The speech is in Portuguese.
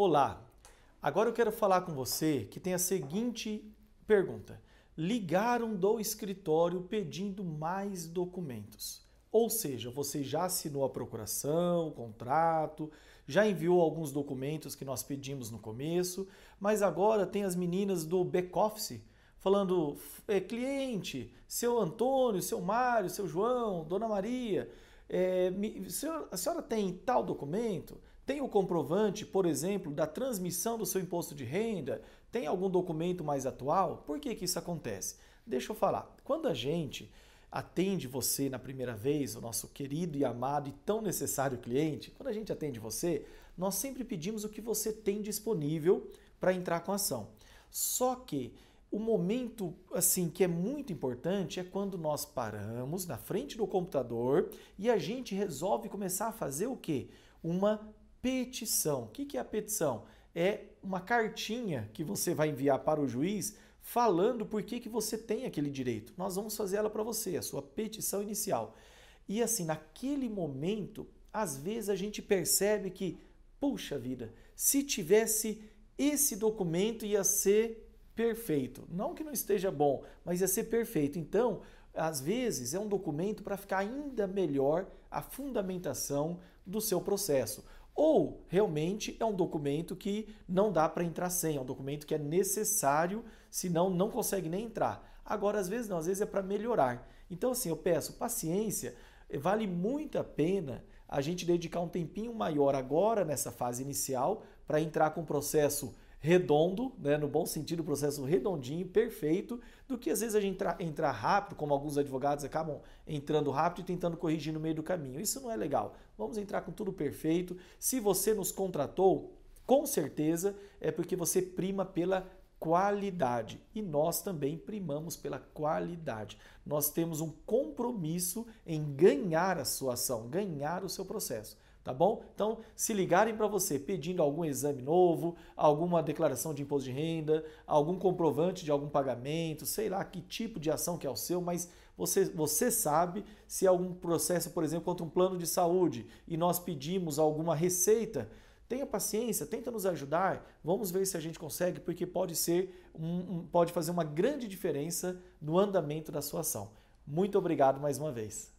Olá, agora eu quero falar com você que tem a seguinte pergunta. Ligaram do escritório pedindo mais documentos. Ou seja, você já assinou a procuração, o contrato, já enviou alguns documentos que nós pedimos no começo, mas agora tem as meninas do back-office falando: é, cliente, seu Antônio, seu Mário, seu João, Dona Maria, é, a senhora tem tal documento? Tem o comprovante, por exemplo, da transmissão do seu imposto de renda? Tem algum documento mais atual? Por que, que isso acontece? Deixa eu falar. Quando a gente atende você na primeira vez, o nosso querido e amado e tão necessário cliente, quando a gente atende você, nós sempre pedimos o que você tem disponível para entrar com a ação. Só que o momento assim que é muito importante é quando nós paramos na frente do computador e a gente resolve começar a fazer o quê? Uma petição. O que é a petição? É uma cartinha que você vai enviar para o juiz falando por que, que você tem aquele direito. Nós vamos fazer ela para você, a sua petição inicial. E assim, naquele momento, às vezes a gente percebe que, puxa vida, se tivesse esse documento ia ser perfeito. Não que não esteja bom, mas ia ser perfeito. Então, às vezes é um documento para ficar ainda melhor a fundamentação do seu processo. Ou realmente é um documento que não dá para entrar sem, é um documento que é necessário, senão não consegue nem entrar. Agora, às vezes não, às vezes é para melhorar. Então, assim, eu peço paciência, vale muito a pena a gente dedicar um tempinho maior agora nessa fase inicial para entrar com o processo redondo, né, no bom sentido, processo redondinho, perfeito, do que às vezes a gente entrar, entrar rápido, como alguns advogados acabam entrando rápido e tentando corrigir no meio do caminho. Isso não é legal. Vamos entrar com tudo perfeito. Se você nos contratou, com certeza é porque você prima pela qualidade e nós também primamos pela qualidade. Nós temos um compromisso em ganhar a sua ação, ganhar o seu processo tá bom? Então, se ligarem para você pedindo algum exame novo, alguma declaração de imposto de renda, algum comprovante de algum pagamento, sei lá que tipo de ação que é o seu, mas você, você sabe se é algum processo, por exemplo, contra um plano de saúde e nós pedimos alguma receita, tenha paciência, tenta nos ajudar, vamos ver se a gente consegue, porque pode ser um, um, pode fazer uma grande diferença no andamento da sua ação. Muito obrigado mais uma vez.